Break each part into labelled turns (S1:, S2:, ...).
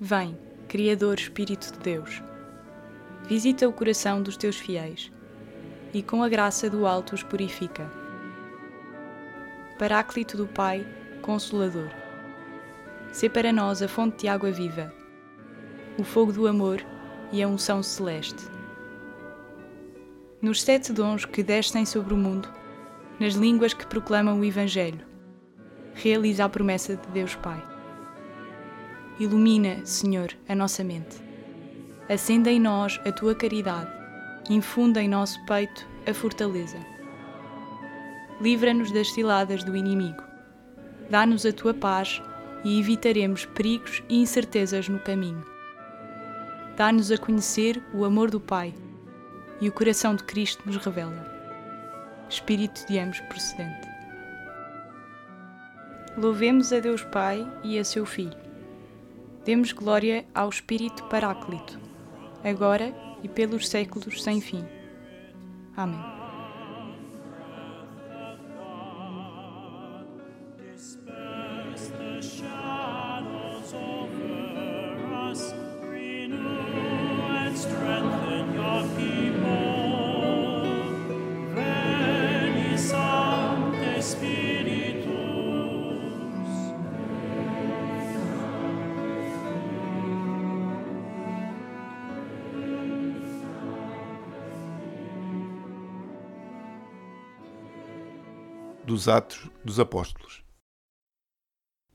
S1: Vem, Criador Espírito de Deus, visita o coração dos teus fiéis e com a graça do alto os purifica. Paráclito do Pai, Consolador, sê para nós a fonte de água viva, o fogo do amor e a unção celeste. Nos sete dons que descem sobre o mundo, nas línguas que proclamam o Evangelho, realiza a promessa de Deus Pai. Ilumina, Senhor, a nossa mente. Acenda em nós a tua caridade. Infunda em nosso peito a fortaleza. Livra-nos das ciladas do inimigo. Dá-nos a tua paz e evitaremos perigos e incertezas no caminho. Dá-nos a conhecer o amor do Pai e o coração de Cristo nos revela. Espírito de ambos procedente. Louvemos a Deus Pai e a seu Filho Demos glória ao Espírito Paráclito, agora e pelos séculos sem fim. Amém.
S2: Dos Atos dos Apóstolos.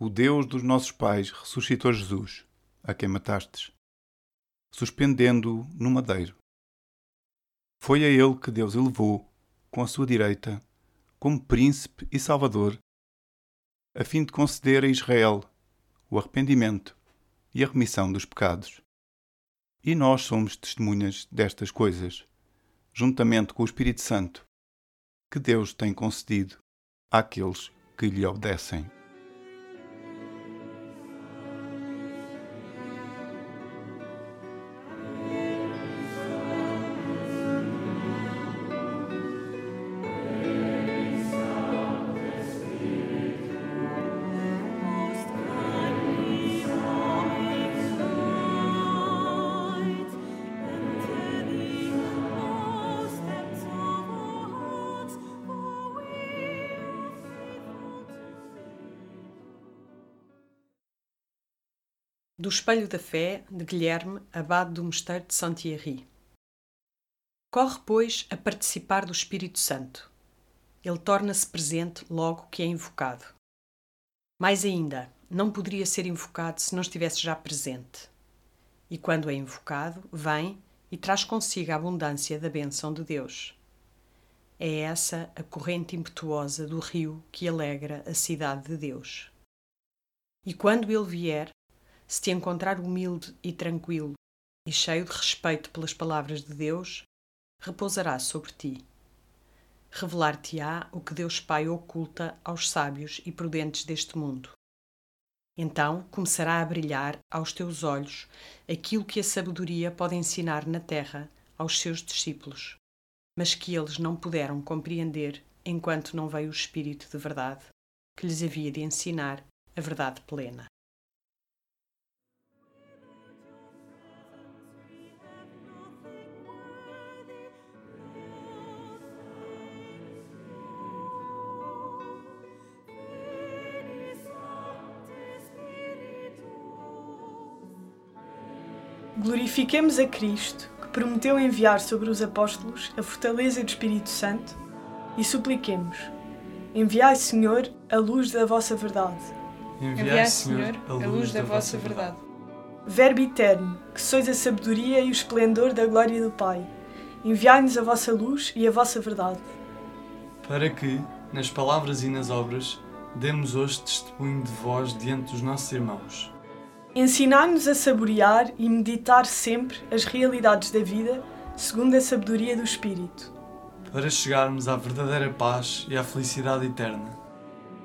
S2: O Deus dos nossos pais ressuscitou Jesus, a quem matastes, suspendendo-o no madeiro. Foi a ele que Deus elevou, com a sua direita, como príncipe e salvador, a fim de conceder a Israel o arrependimento e a remissão dos pecados. E nós somos testemunhas destas coisas, juntamente com o Espírito Santo, que Deus tem concedido àqueles que lhe obedecem.
S3: Do Espelho da Fé, de Guilherme, abade do Mosteiro de Saint-Thierry. Corre, pois, a participar do Espírito Santo. Ele torna-se presente logo que é invocado. Mais ainda, não poderia ser invocado se não estivesse já presente. E quando é invocado, vem e traz consigo a abundância da bênção de Deus. É essa a corrente impetuosa do rio que alegra a cidade de Deus. E quando ele vier, se te encontrar humilde e tranquilo e cheio de respeito pelas palavras de Deus, repousará sobre ti. Revelar-te-á o que Deus Pai oculta aos sábios e prudentes deste mundo. Então começará a brilhar aos teus olhos aquilo que a sabedoria pode ensinar na terra aos seus discípulos, mas que eles não puderam compreender enquanto não veio o Espírito de verdade, que lhes havia de ensinar a verdade plena.
S4: Glorifiquemos a Cristo, que prometeu enviar sobre os apóstolos a fortaleza do Espírito Santo, e supliquemos: Enviai, Senhor, a luz da vossa verdade.
S1: Enviai, Senhor, a luz da vossa verdade.
S4: Verbo eterno, que sois a sabedoria e o esplendor da glória do Pai, enviai-nos a vossa luz e a vossa verdade.
S5: Para que, nas palavras e nas obras, demos hoje testemunho de vós diante dos nossos irmãos
S4: Ensinar-nos a saborear e meditar sempre as realidades da vida segundo a sabedoria do Espírito.
S5: Para chegarmos à verdadeira paz e à felicidade eterna.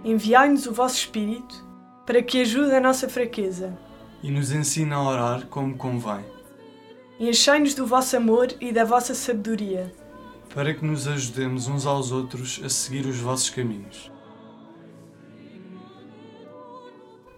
S4: Enviai-nos o vosso Espírito para que ajude a nossa fraqueza.
S5: E nos ensine a orar como convém.
S4: Enchei-nos do vosso amor e da vossa sabedoria.
S5: Para que nos ajudemos uns aos outros a seguir os vossos caminhos.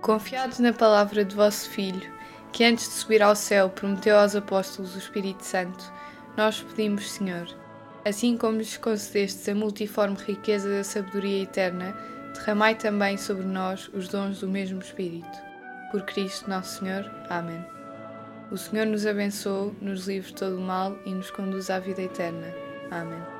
S6: Confiados na palavra de vosso Filho, que antes de subir ao céu prometeu aos apóstolos o Espírito Santo, nós pedimos, Senhor, assim como lhes concedestes a multiforme riqueza da sabedoria eterna, derramai também sobre nós os dons do mesmo Espírito. Por Cristo nosso Senhor. Amém. O Senhor nos abençoe, nos livre de todo o mal e nos conduz à vida eterna. Amém.